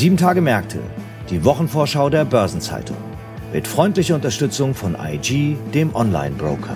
Sieben Tage Märkte, die Wochenvorschau der Börsenzeitung. Mit freundlicher Unterstützung von IG, dem Online-Broker.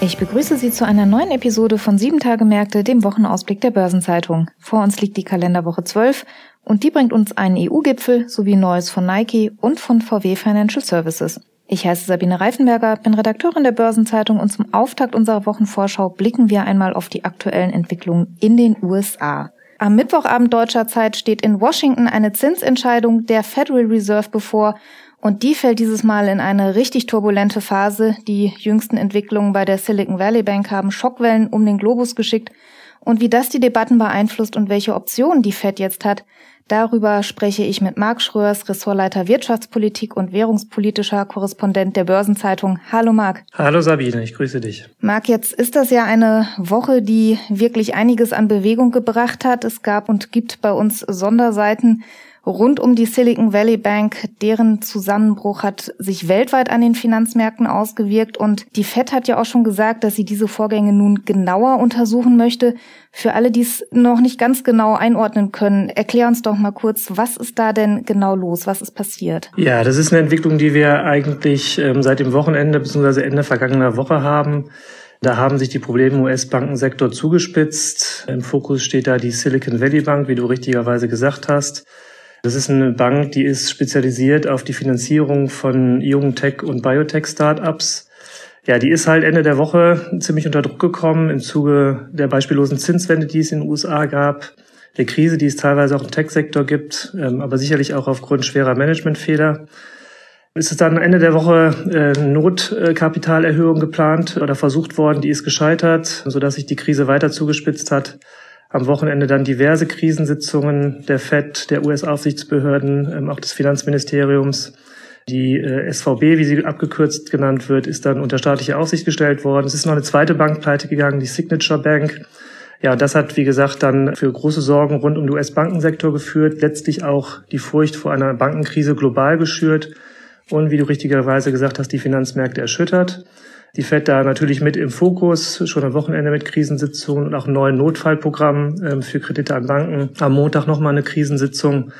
Ich begrüße Sie zu einer neuen Episode von Sieben Tage Märkte, dem Wochenausblick der Börsenzeitung. Vor uns liegt die Kalenderwoche 12 und die bringt uns einen EU-Gipfel sowie Neues von Nike und von VW Financial Services. Ich heiße Sabine Reifenberger, bin Redakteurin der Börsenzeitung und zum Auftakt unserer Wochenvorschau blicken wir einmal auf die aktuellen Entwicklungen in den USA. Am Mittwochabend deutscher Zeit steht in Washington eine Zinsentscheidung der Federal Reserve bevor und die fällt dieses Mal in eine richtig turbulente Phase. Die jüngsten Entwicklungen bei der Silicon Valley Bank haben Schockwellen um den Globus geschickt. Und wie das die Debatten beeinflusst und welche Optionen die Fed jetzt hat, darüber spreche ich mit Marc Schröers, Ressortleiter Wirtschaftspolitik und währungspolitischer Korrespondent der Börsenzeitung. Hallo Marc. Hallo Sabine, ich grüße dich. Marc, jetzt ist das ja eine Woche, die wirklich einiges an Bewegung gebracht hat. Es gab und gibt bei uns Sonderseiten rund um die Silicon Valley Bank. Deren Zusammenbruch hat sich weltweit an den Finanzmärkten ausgewirkt und die Fed hat ja auch schon gesagt, dass sie diese Vorgänge nun genauer untersuchen möchte. Für alle, die es noch nicht ganz genau einordnen können, erklär uns doch mal kurz, was ist da denn genau los? Was ist passiert? Ja, das ist eine Entwicklung, die wir eigentlich ähm, seit dem Wochenende bzw. Ende vergangener Woche haben. Da haben sich die Probleme im US-Bankensektor zugespitzt. Im Fokus steht da die Silicon Valley Bank, wie du richtigerweise gesagt hast. Das ist eine Bank, die ist spezialisiert auf die Finanzierung von jungen Tech- und Biotech-Startups. Ja, die ist halt Ende der Woche ziemlich unter Druck gekommen im Zuge der beispiellosen Zinswende, die es in den USA gab, der Krise, die es teilweise auch im Tech-Sektor gibt, ähm, aber sicherlich auch aufgrund schwerer Managementfehler. Es ist dann Ende der Woche äh, Notkapitalerhöhung geplant oder versucht worden, die ist gescheitert, sodass sich die Krise weiter zugespitzt hat am Wochenende dann diverse Krisensitzungen der FED, der US-Aufsichtsbehörden, ähm, auch des Finanzministeriums. Die äh, SVB, wie sie abgekürzt genannt wird, ist dann unter staatliche Aufsicht gestellt worden. Es ist noch eine zweite Bank pleite gegangen, die Signature Bank. Ja, das hat, wie gesagt, dann für große Sorgen rund um den US-Bankensektor geführt, letztlich auch die Furcht vor einer Bankenkrise global geschürt und, wie du richtigerweise gesagt hast, die Finanzmärkte erschüttert. Die FED da natürlich mit im Fokus, schon am Wochenende mit Krisensitzungen und auch neuen Notfallprogramm ähm, für Kredite an Banken. Am Montag nochmal eine Krisensitzung.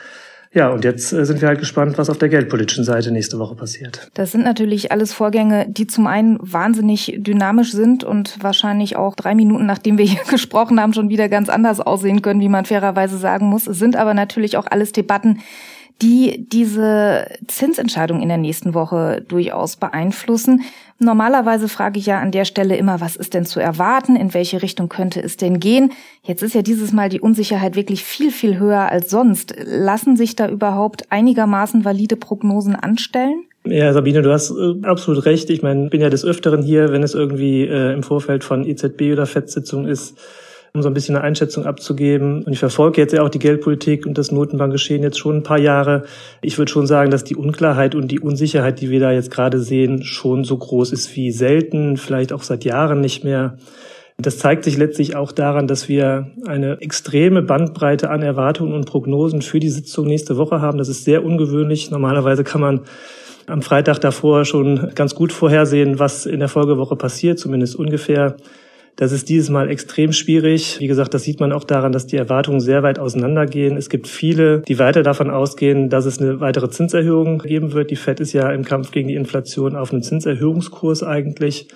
Ja, und jetzt äh, sind wir halt gespannt, was auf der geldpolitischen Seite nächste Woche passiert. Das sind natürlich alles Vorgänge, die zum einen wahnsinnig dynamisch sind und wahrscheinlich auch drei Minuten, nachdem wir hier gesprochen haben, schon wieder ganz anders aussehen können, wie man fairerweise sagen muss. Es sind aber natürlich auch alles Debatten, die diese Zinsentscheidung in der nächsten Woche durchaus beeinflussen. Normalerweise frage ich ja an der Stelle immer, was ist denn zu erwarten? In welche Richtung könnte es denn gehen? Jetzt ist ja dieses Mal die Unsicherheit wirklich viel, viel höher als sonst. Lassen sich da überhaupt einigermaßen valide Prognosen anstellen? Ja, Sabine, du hast äh, absolut recht. Ich meine, bin ja des Öfteren hier, wenn es irgendwie äh, im Vorfeld von EZB oder FED-Sitzung ist, um so ein bisschen eine Einschätzung abzugeben. Und ich verfolge jetzt ja auch die Geldpolitik und das Notenbankgeschehen jetzt schon ein paar Jahre. Ich würde schon sagen, dass die Unklarheit und die Unsicherheit, die wir da jetzt gerade sehen, schon so groß ist wie selten, vielleicht auch seit Jahren nicht mehr. Das zeigt sich letztlich auch daran, dass wir eine extreme Bandbreite an Erwartungen und Prognosen für die Sitzung nächste Woche haben. Das ist sehr ungewöhnlich. Normalerweise kann man am Freitag davor schon ganz gut vorhersehen, was in der Folgewoche passiert, zumindest ungefähr. Das ist dieses Mal extrem schwierig. Wie gesagt, das sieht man auch daran, dass die Erwartungen sehr weit auseinandergehen. Es gibt viele, die weiter davon ausgehen, dass es eine weitere Zinserhöhung geben wird. Die Fed ist ja im Kampf gegen die Inflation auf einem Zinserhöhungskurs eigentlich.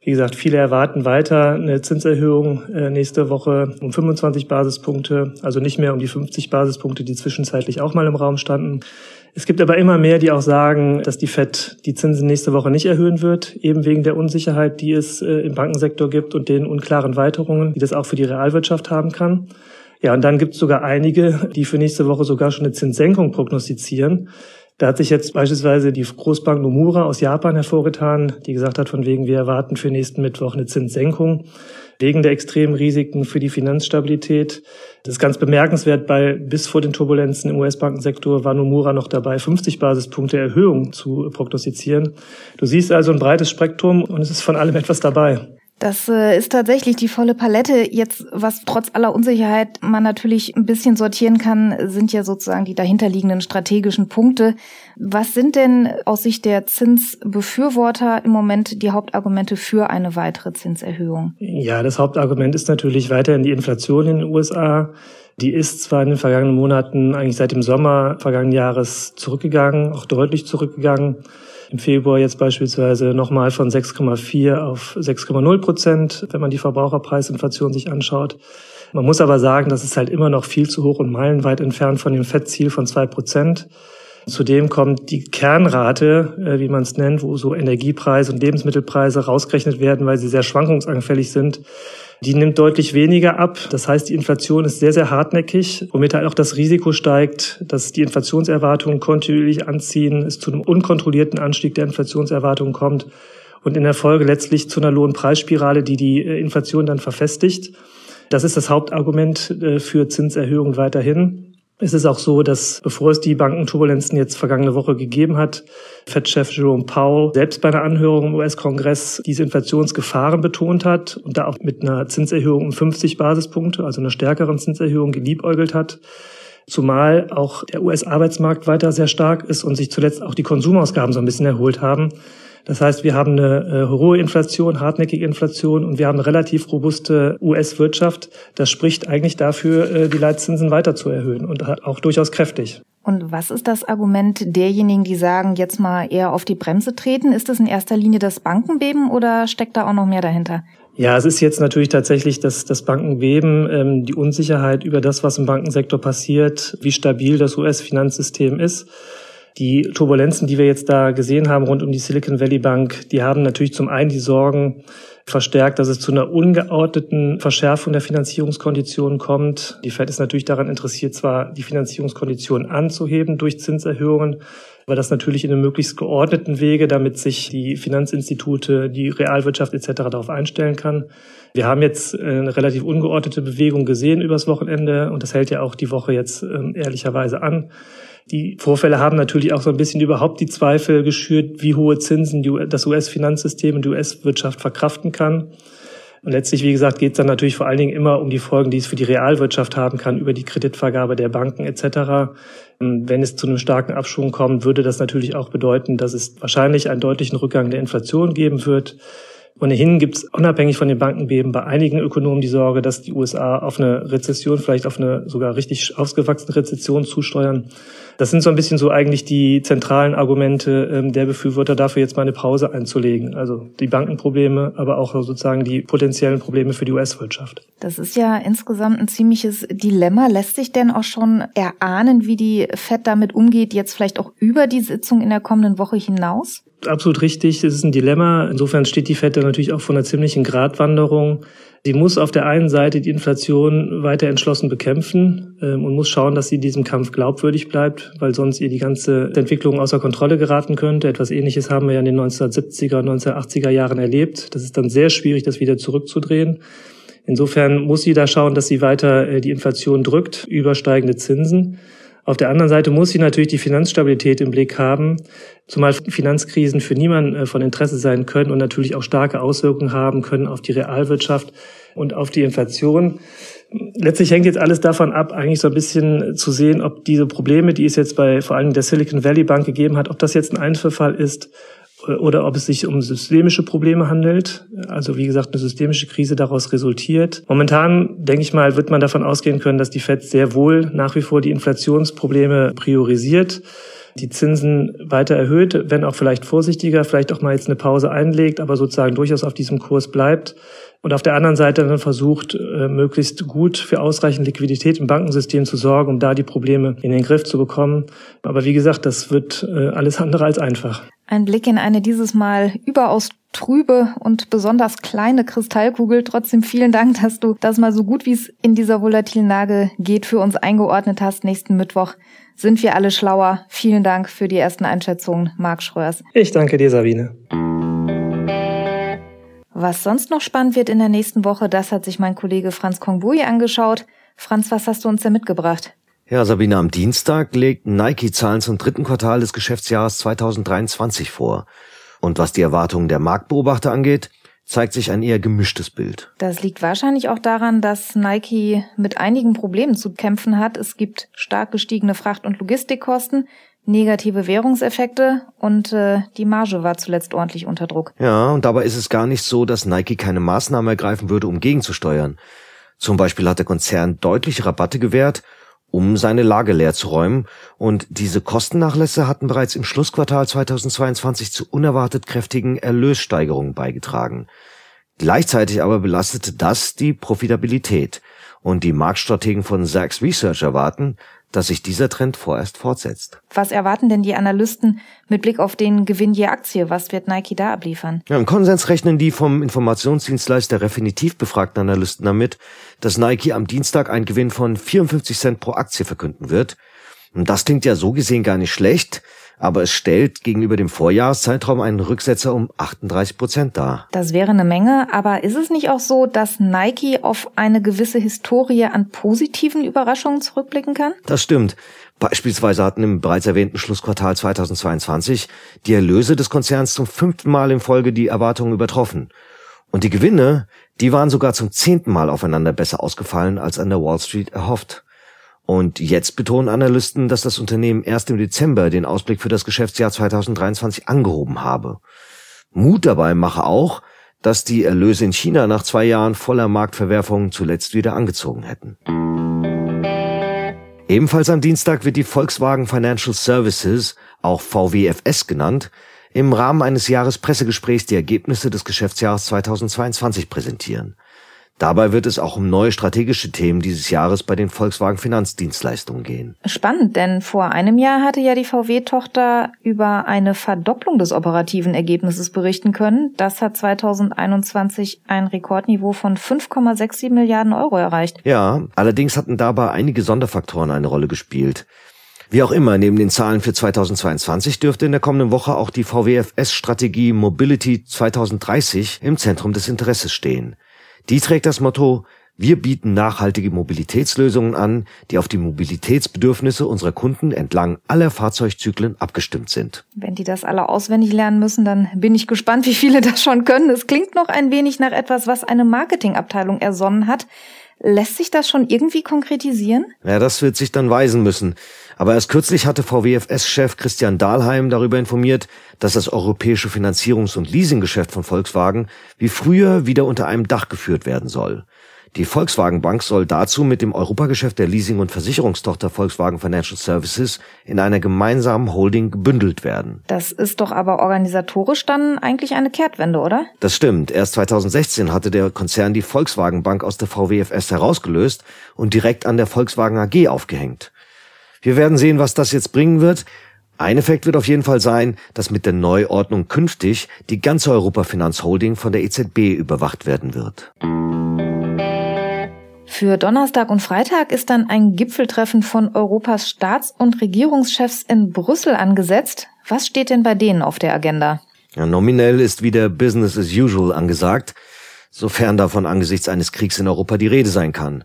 Wie gesagt, viele erwarten weiter eine Zinserhöhung äh, nächste Woche um 25 Basispunkte, also nicht mehr um die 50 Basispunkte, die zwischenzeitlich auch mal im Raum standen. Es gibt aber immer mehr, die auch sagen, dass die Fed die Zinsen nächste Woche nicht erhöhen wird, eben wegen der Unsicherheit, die es äh, im Bankensektor gibt und den unklaren Weiterungen, die das auch für die Realwirtschaft haben kann. Ja, und dann gibt es sogar einige, die für nächste Woche sogar schon eine Zinssenkung prognostizieren. Da hat sich jetzt beispielsweise die Großbank Nomura aus Japan hervorgetan, die gesagt hat, von wegen wir erwarten für nächsten Mittwoch eine Zinssenkung wegen der extremen Risiken für die Finanzstabilität. Das ist ganz bemerkenswert, weil bis vor den Turbulenzen im US-Bankensektor war Nomura noch dabei, 50 Basispunkte Erhöhung zu prognostizieren. Du siehst also ein breites Spektrum und es ist von allem etwas dabei. Das äh, ist tatsächlich die volle Palette. Jetzt, was trotz aller Unsicherheit man natürlich ein bisschen sortieren kann, sind ja sozusagen die dahinterliegenden strategischen Punkte. Was sind denn aus Sicht der Zinsbefürworter im Moment die Hauptargumente für eine weitere Zinserhöhung? Ja, das Hauptargument ist natürlich weiterhin die Inflation in den USA. Die ist zwar in den vergangenen Monaten, eigentlich seit dem Sommer vergangenen Jahres zurückgegangen, auch deutlich zurückgegangen. Im Februar jetzt beispielsweise nochmal von 6,4 auf 6,0 Prozent, wenn man die Verbraucherpreisinflation sich anschaut. Man muss aber sagen, das ist halt immer noch viel zu hoch und meilenweit entfernt von dem Fettziel von zwei Prozent. Zudem kommt die Kernrate, äh, wie man es nennt, wo so Energiepreise und Lebensmittelpreise rausgerechnet werden, weil sie sehr schwankungsanfällig sind, die nimmt deutlich weniger ab. Das heißt, die Inflation ist sehr, sehr hartnäckig, womit halt auch das Risiko steigt, dass die Inflationserwartungen kontinuierlich anziehen, es zu einem unkontrollierten Anstieg der Inflationserwartungen kommt und in der Folge letztlich zu einer Lohnpreisspirale, die die äh, Inflation dann verfestigt. Das ist das Hauptargument äh, für Zinserhöhungen weiterhin. Es ist auch so, dass bevor es die Bankenturbulenzen jetzt vergangene Woche gegeben hat, Fed-Chef Jerome Powell selbst bei einer Anhörung im US-Kongress diese Inflationsgefahren betont hat und da auch mit einer Zinserhöhung um 50 Basispunkte, also einer stärkeren Zinserhöhung geliebäugelt hat. Zumal auch der US-Arbeitsmarkt weiter sehr stark ist und sich zuletzt auch die Konsumausgaben so ein bisschen erholt haben. Das heißt, wir haben eine äh, hohe Inflation, hartnäckige Inflation und wir haben eine relativ robuste US-Wirtschaft. Das spricht eigentlich dafür, äh, die Leitzinsen weiter zu erhöhen und auch durchaus kräftig. Und was ist das Argument derjenigen, die sagen, jetzt mal eher auf die Bremse treten? Ist das in erster Linie das Bankenbeben oder steckt da auch noch mehr dahinter? Ja, es ist jetzt natürlich tatsächlich das, das Bankenbeben, ähm, die Unsicherheit über das, was im Bankensektor passiert, wie stabil das US-Finanzsystem ist. Die Turbulenzen, die wir jetzt da gesehen haben rund um die Silicon Valley Bank, die haben natürlich zum einen die Sorgen verstärkt, dass es zu einer ungeordneten Verschärfung der Finanzierungskonditionen kommt. Die Fed ist natürlich daran interessiert, zwar die Finanzierungskonditionen anzuheben durch Zinserhöhungen, aber das natürlich in einem möglichst geordneten Wege, damit sich die Finanzinstitute, die Realwirtschaft etc. darauf einstellen kann. Wir haben jetzt äh, eine relativ ungeordnete Bewegung gesehen übers Wochenende und das hält ja auch die Woche jetzt ähm, ehrlicherweise an. Die Vorfälle haben natürlich auch so ein bisschen überhaupt die Zweifel geschürt, wie hohe Zinsen das US-Finanzsystem und die US-Wirtschaft verkraften kann. Und letztlich, wie gesagt, geht es dann natürlich vor allen Dingen immer um die Folgen, die es für die Realwirtschaft haben kann, über die Kreditvergabe der Banken etc. Wenn es zu einem starken Abschwung kommt, würde das natürlich auch bedeuten, dass es wahrscheinlich einen deutlichen Rückgang der Inflation geben wird. Ohnehin gibt es unabhängig von den Bankenbeben bei einigen Ökonomen die Sorge, dass die USA auf eine Rezession, vielleicht auf eine sogar richtig ausgewachsene Rezession zusteuern. Das sind so ein bisschen so eigentlich die zentralen Argumente ähm, der Befürworter dafür, jetzt mal eine Pause einzulegen. Also die Bankenprobleme, aber auch sozusagen die potenziellen Probleme für die US-Wirtschaft. Das ist ja insgesamt ein ziemliches Dilemma. Lässt sich denn auch schon erahnen, wie die FED damit umgeht, jetzt vielleicht auch über die Sitzung in der kommenden Woche hinaus? Absolut richtig. Es ist ein Dilemma. Insofern steht die FED natürlich auch vor einer ziemlichen Gratwanderung. Sie muss auf der einen Seite die Inflation weiter entschlossen bekämpfen ähm, und muss schauen, dass sie diesem Kampf glaubwürdig bleibt, weil sonst ihr die ganze Entwicklung außer Kontrolle geraten könnte. Etwas Ähnliches haben wir ja in den 1970er und 1980er Jahren erlebt. Das ist dann sehr schwierig, das wieder zurückzudrehen. Insofern muss sie da schauen, dass sie weiter äh, die Inflation drückt, übersteigende Zinsen. Auf der anderen Seite muss sie natürlich die Finanzstabilität im Blick haben, zumal Finanzkrisen für niemanden äh, von Interesse sein können und natürlich auch starke Auswirkungen haben können auf die Realwirtschaft und auf die Inflation. Letztlich hängt jetzt alles davon ab, eigentlich so ein bisschen zu sehen, ob diese Probleme, die es jetzt bei vor allem der Silicon Valley Bank gegeben hat, ob das jetzt ein Einzelfall ist oder ob es sich um systemische Probleme handelt. Also wie gesagt, eine systemische Krise daraus resultiert. Momentan, denke ich mal, wird man davon ausgehen können, dass die Fed sehr wohl nach wie vor die Inflationsprobleme priorisiert die Zinsen weiter erhöht, wenn auch vielleicht vorsichtiger, vielleicht auch mal jetzt eine Pause einlegt, aber sozusagen durchaus auf diesem Kurs bleibt. Und auf der anderen Seite dann versucht, äh, möglichst gut für ausreichend Liquidität im Bankensystem zu sorgen, um da die Probleme in den Griff zu bekommen. Aber wie gesagt, das wird äh, alles andere als einfach. Ein Blick in eine dieses Mal überaus trübe und besonders kleine Kristallkugel. Trotzdem vielen Dank, dass du das mal so gut wie es in dieser volatilen Lage geht für uns eingeordnet hast. Nächsten Mittwoch sind wir alle schlauer. Vielen Dank für die ersten Einschätzungen, Marc Schröers. Ich danke dir, Sabine. Was sonst noch spannend wird in der nächsten Woche, das hat sich mein Kollege Franz Kongbui angeschaut. Franz, was hast du uns da mitgebracht? Ja, Sabine, am Dienstag legt Nike Zahlen zum dritten Quartal des Geschäftsjahres 2023 vor. Und was die Erwartungen der Marktbeobachter angeht, zeigt sich ein eher gemischtes Bild. Das liegt wahrscheinlich auch daran, dass Nike mit einigen Problemen zu kämpfen hat. Es gibt stark gestiegene Fracht- und Logistikkosten, negative Währungseffekte und äh, die Marge war zuletzt ordentlich unter Druck. Ja, und dabei ist es gar nicht so, dass Nike keine Maßnahmen ergreifen würde, um gegenzusteuern. Zum Beispiel hat der Konzern deutliche Rabatte gewährt, um seine Lage leer zu räumen, und diese Kostennachlässe hatten bereits im Schlussquartal 2022 zu unerwartet kräftigen Erlössteigerungen beigetragen. Gleichzeitig aber belastete das die Profitabilität, und die Marktstrategen von Sachs Research erwarten, dass sich dieser Trend vorerst fortsetzt. Was erwarten denn die Analysten mit Blick auf den Gewinn je Aktie? Was wird Nike da abliefern? Ja, Im Konsens rechnen die vom Informationsdienstleister Refinitiv befragten Analysten damit, dass Nike am Dienstag einen Gewinn von 54 Cent pro Aktie verkünden wird. Und das klingt ja so gesehen gar nicht schlecht, aber es stellt gegenüber dem Vorjahreszeitraum einen Rücksetzer um 38 Prozent dar. Das wäre eine Menge, aber ist es nicht auch so, dass Nike auf eine gewisse Historie an positiven Überraschungen zurückblicken kann? Das stimmt. Beispielsweise hatten im bereits erwähnten Schlussquartal 2022 die Erlöse des Konzerns zum fünften Mal in Folge die Erwartungen übertroffen. Und die Gewinne, die waren sogar zum zehnten Mal aufeinander besser ausgefallen als an der Wall Street erhofft. Und jetzt betonen Analysten, dass das Unternehmen erst im Dezember den Ausblick für das Geschäftsjahr 2023 angehoben habe. Mut dabei mache auch, dass die Erlöse in China nach zwei Jahren voller Marktverwerfungen zuletzt wieder angezogen hätten. Ebenfalls am Dienstag wird die Volkswagen Financial Services, auch VWFS genannt, im Rahmen eines Jahrespressegesprächs die Ergebnisse des Geschäftsjahres 2022 präsentieren. Dabei wird es auch um neue strategische Themen dieses Jahres bei den Volkswagen Finanzdienstleistungen gehen. Spannend, denn vor einem Jahr hatte ja die VW-Tochter über eine Verdopplung des operativen Ergebnisses berichten können. Das hat 2021 ein Rekordniveau von 5,67 Milliarden Euro erreicht. Ja, allerdings hatten dabei einige Sonderfaktoren eine Rolle gespielt. Wie auch immer, neben den Zahlen für 2022 dürfte in der kommenden Woche auch die VWFS-Strategie Mobility 2030 im Zentrum des Interesses stehen. Die trägt das Motto wir bieten nachhaltige Mobilitätslösungen an, die auf die Mobilitätsbedürfnisse unserer Kunden entlang aller Fahrzeugzyklen abgestimmt sind. Wenn die das alle auswendig lernen müssen, dann bin ich gespannt, wie viele das schon können. Es klingt noch ein wenig nach etwas, was eine Marketingabteilung ersonnen hat. Lässt sich das schon irgendwie konkretisieren? Ja, das wird sich dann weisen müssen. Aber erst kürzlich hatte VWFS-Chef Christian Dahlheim darüber informiert, dass das europäische Finanzierungs- und Leasinggeschäft von Volkswagen wie früher wieder unter einem Dach geführt werden soll. Die Volkswagen Bank soll dazu mit dem Europageschäft der Leasing- und Versicherungstochter Volkswagen Financial Services in einer gemeinsamen Holding gebündelt werden. Das ist doch aber organisatorisch dann eigentlich eine Kehrtwende, oder? Das stimmt. Erst 2016 hatte der Konzern die Volkswagen Bank aus der VWFS herausgelöst und direkt an der Volkswagen AG aufgehängt. Wir werden sehen, was das jetzt bringen wird. Ein Effekt wird auf jeden Fall sein, dass mit der Neuordnung künftig die ganze Europa Finanzholding von der EZB überwacht werden wird. Für Donnerstag und Freitag ist dann ein Gipfeltreffen von Europas Staats- und Regierungschefs in Brüssel angesetzt. Was steht denn bei denen auf der Agenda? Ja, nominell ist wieder Business as usual angesagt, sofern davon angesichts eines Kriegs in Europa die Rede sein kann.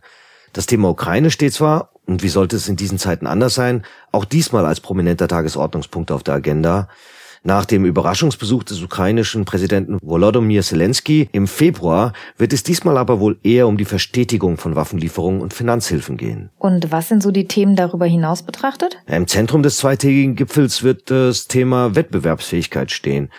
Das Thema Ukraine steht zwar, und wie sollte es in diesen Zeiten anders sein, auch diesmal als prominenter Tagesordnungspunkt auf der Agenda, nach dem Überraschungsbesuch des ukrainischen Präsidenten Volodymyr Zelensky im Februar wird es diesmal aber wohl eher um die Verstetigung von Waffenlieferungen und Finanzhilfen gehen. Und was sind so die Themen darüber hinaus betrachtet? Im Zentrum des zweitägigen Gipfels wird das Thema Wettbewerbsfähigkeit stehen.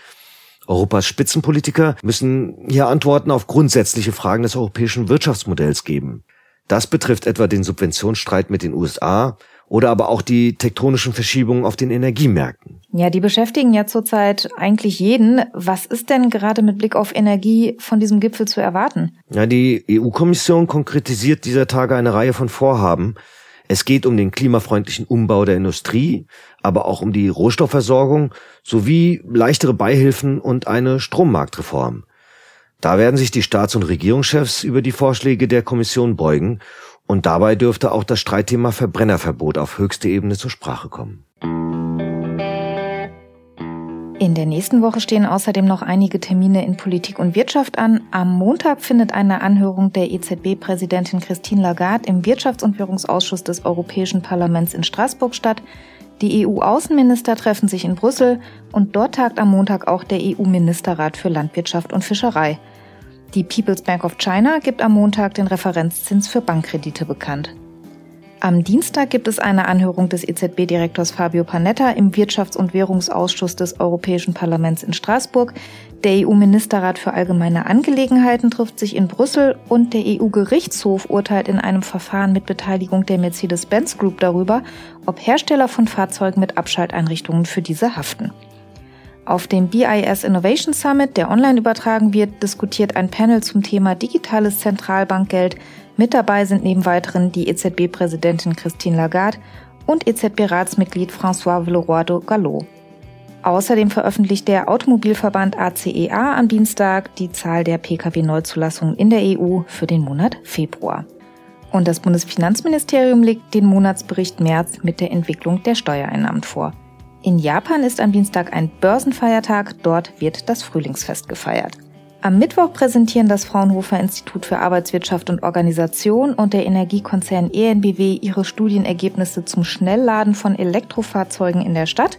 Europas Spitzenpolitiker müssen hier Antworten auf grundsätzliche Fragen des europäischen Wirtschaftsmodells geben. Das betrifft etwa den Subventionsstreit mit den USA, oder aber auch die tektonischen Verschiebungen auf den Energiemärkten. Ja, die beschäftigen ja zurzeit eigentlich jeden. Was ist denn gerade mit Blick auf Energie von diesem Gipfel zu erwarten? Ja, die EU-Kommission konkretisiert dieser Tage eine Reihe von Vorhaben. Es geht um den klimafreundlichen Umbau der Industrie, aber auch um die Rohstoffversorgung sowie leichtere Beihilfen und eine Strommarktreform. Da werden sich die Staats- und Regierungschefs über die Vorschläge der Kommission beugen und dabei dürfte auch das Streitthema Verbrennerverbot auf höchste Ebene zur Sprache kommen. In der nächsten Woche stehen außerdem noch einige Termine in Politik und Wirtschaft an. Am Montag findet eine Anhörung der EZB-Präsidentin Christine Lagarde im Wirtschafts- und Währungsausschuss des Europäischen Parlaments in Straßburg statt. Die EU-Außenminister treffen sich in Brüssel und dort tagt am Montag auch der EU-Ministerrat für Landwirtschaft und Fischerei. Die People's Bank of China gibt am Montag den Referenzzins für Bankkredite bekannt. Am Dienstag gibt es eine Anhörung des EZB-Direktors Fabio Panetta im Wirtschafts- und Währungsausschuss des Europäischen Parlaments in Straßburg. Der EU-Ministerrat für allgemeine Angelegenheiten trifft sich in Brüssel und der EU-Gerichtshof urteilt in einem Verfahren mit Beteiligung der Mercedes-Benz Group darüber, ob Hersteller von Fahrzeugen mit Abschalteinrichtungen für diese haften. Auf dem BIS Innovation Summit, der online übertragen wird, diskutiert ein Panel zum Thema digitales Zentralbankgeld. Mit dabei sind neben weiteren die EZB-Präsidentin Christine Lagarde und EZB-Ratsmitglied François Villeroy de Gallo. Außerdem veröffentlicht der Automobilverband ACEA e am Dienstag die Zahl der Pkw-Neuzulassungen in der EU für den Monat Februar. Und das Bundesfinanzministerium legt den Monatsbericht März mit der Entwicklung der Steuereinnahmen vor. In Japan ist am Dienstag ein Börsenfeiertag, dort wird das Frühlingsfest gefeiert. Am Mittwoch präsentieren das Fraunhofer Institut für Arbeitswirtschaft und Organisation und der Energiekonzern ENBW ihre Studienergebnisse zum Schnellladen von Elektrofahrzeugen in der Stadt.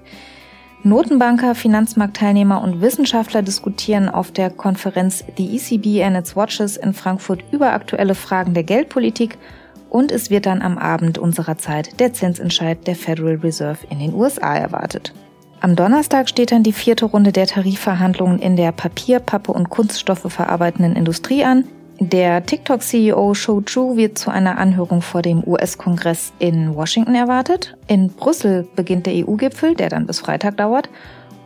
Notenbanker, Finanzmarktteilnehmer und Wissenschaftler diskutieren auf der Konferenz The ECB and its Watches in Frankfurt über aktuelle Fragen der Geldpolitik und es wird dann am Abend unserer Zeit der Zinsentscheid der Federal Reserve in den USA erwartet. Am Donnerstag steht dann die vierte Runde der Tarifverhandlungen in der Papier-, Pappe- und Kunststoffe verarbeitenden Industrie an. Der TikTok-CEO Shou Chu wird zu einer Anhörung vor dem US-Kongress in Washington erwartet. In Brüssel beginnt der EU-Gipfel, der dann bis Freitag dauert.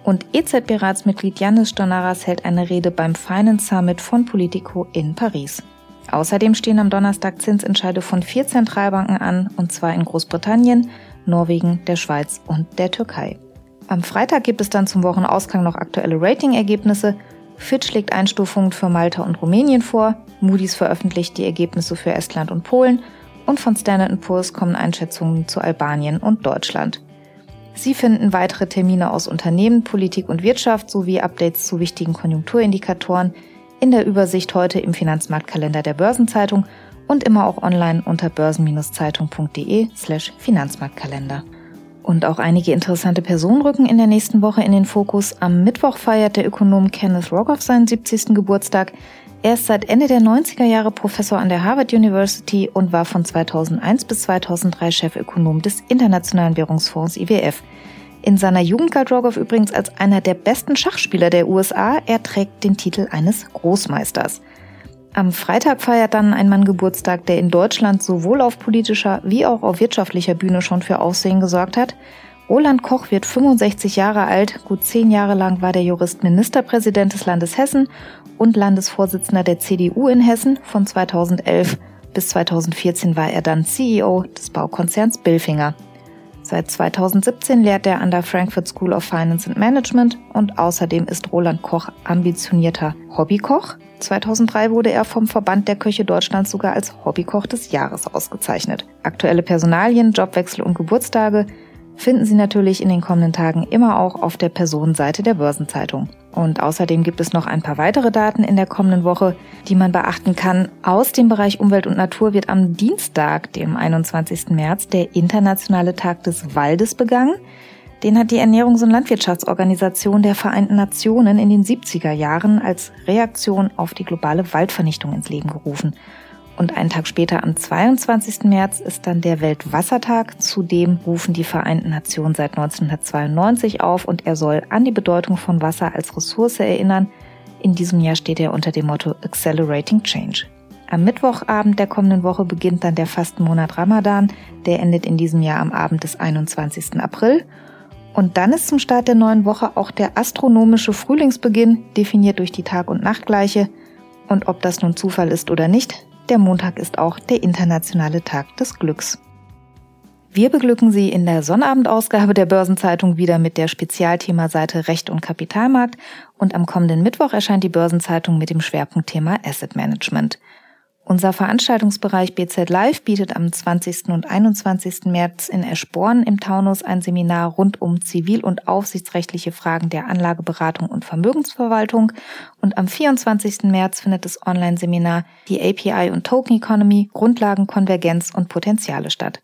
Und EZB-Ratsmitglied Yannis Stonaras hält eine Rede beim Finance Summit von Politico in Paris. Außerdem stehen am Donnerstag Zinsentscheide von vier Zentralbanken an, und zwar in Großbritannien, Norwegen, der Schweiz und der Türkei. Am Freitag gibt es dann zum Wochenausgang noch aktuelle Ratingergebnisse. Fitch legt Einstufungen für Malta und Rumänien vor, Moody's veröffentlicht die Ergebnisse für Estland und Polen und von Standard Poor's kommen Einschätzungen zu Albanien und Deutschland. Sie finden weitere Termine aus Unternehmen, Politik und Wirtschaft sowie Updates zu wichtigen Konjunkturindikatoren in der Übersicht heute im Finanzmarktkalender der Börsenzeitung und immer auch online unter börsen-zeitung.de slash Finanzmarktkalender. Und auch einige interessante Personen rücken in der nächsten Woche in den Fokus. Am Mittwoch feiert der Ökonom Kenneth Rogoff seinen 70. Geburtstag. Er ist seit Ende der 90er Jahre Professor an der Harvard University und war von 2001 bis 2003 Chefökonom des Internationalen Währungsfonds IWF. In seiner Jugend galt Rogoff übrigens als einer der besten Schachspieler der USA. Er trägt den Titel eines Großmeisters. Am Freitag feiert dann ein Mann Geburtstag, der in Deutschland sowohl auf politischer wie auch auf wirtschaftlicher Bühne schon für Aussehen gesorgt hat. Roland Koch wird 65 Jahre alt. Gut zehn Jahre lang war der Jurist Ministerpräsident des Landes Hessen und Landesvorsitzender der CDU in Hessen. Von 2011 bis 2014 war er dann CEO des Baukonzerns Billfinger. Seit 2017 lehrt er an der Frankfurt School of Finance and Management und außerdem ist Roland Koch ambitionierter Hobbykoch. 2003 wurde er vom Verband der Köche Deutschlands sogar als Hobbykoch des Jahres ausgezeichnet. Aktuelle Personalien, Jobwechsel und Geburtstage finden Sie natürlich in den kommenden Tagen immer auch auf der Personenseite der Börsenzeitung. Und außerdem gibt es noch ein paar weitere Daten in der kommenden Woche, die man beachten kann. Aus dem Bereich Umwelt und Natur wird am Dienstag, dem 21. März, der Internationale Tag des Waldes begangen. Den hat die Ernährungs- und Landwirtschaftsorganisation der Vereinten Nationen in den 70er Jahren als Reaktion auf die globale Waldvernichtung ins Leben gerufen. Und einen Tag später, am 22. März, ist dann der Weltwassertag. Zudem rufen die Vereinten Nationen seit 1992 auf und er soll an die Bedeutung von Wasser als Ressource erinnern. In diesem Jahr steht er unter dem Motto Accelerating Change. Am Mittwochabend der kommenden Woche beginnt dann der Fastenmonat Ramadan. Der endet in diesem Jahr am Abend des 21. April. Und dann ist zum Start der neuen Woche auch der astronomische Frühlingsbeginn, definiert durch die Tag- und Nachtgleiche. Und ob das nun Zufall ist oder nicht, der Montag ist auch der internationale Tag des Glücks. Wir beglücken Sie in der Sonnabendausgabe der Börsenzeitung wieder mit der Spezialthemaseite Recht und Kapitalmarkt und am kommenden Mittwoch erscheint die Börsenzeitung mit dem Schwerpunktthema Asset Management. Unser Veranstaltungsbereich BZ Live bietet am 20. und 21. März in Eschborn im Taunus ein Seminar rund um zivil- und aufsichtsrechtliche Fragen der Anlageberatung und Vermögensverwaltung und am 24. März findet das Online-Seminar Die API und Token Economy, Grundlagen, Konvergenz und Potenziale statt.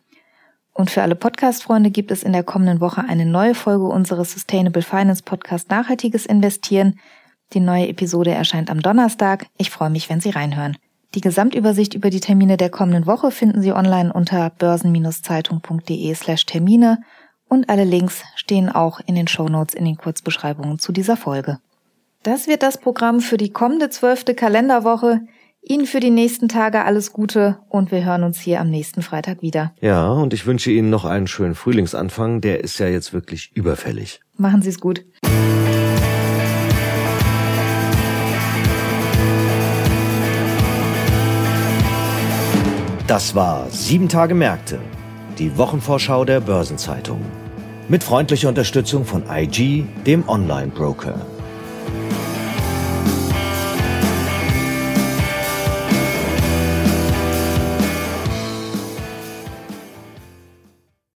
Und für alle Podcast-Freunde gibt es in der kommenden Woche eine neue Folge unseres Sustainable Finance Podcast Nachhaltiges Investieren. Die neue Episode erscheint am Donnerstag. Ich freue mich, wenn Sie reinhören. Die Gesamtübersicht über die Termine der kommenden Woche finden Sie online unter börsen-zeitung.de slash Termine und alle Links stehen auch in den Shownotes in den Kurzbeschreibungen zu dieser Folge. Das wird das Programm für die kommende zwölfte Kalenderwoche. Ihnen für die nächsten Tage alles Gute und wir hören uns hier am nächsten Freitag wieder. Ja, und ich wünsche Ihnen noch einen schönen Frühlingsanfang. Der ist ja jetzt wirklich überfällig. Machen Sie es gut. Das war Sieben Tage Märkte, die Wochenvorschau der Börsenzeitung. Mit freundlicher Unterstützung von IG, dem Online-Broker.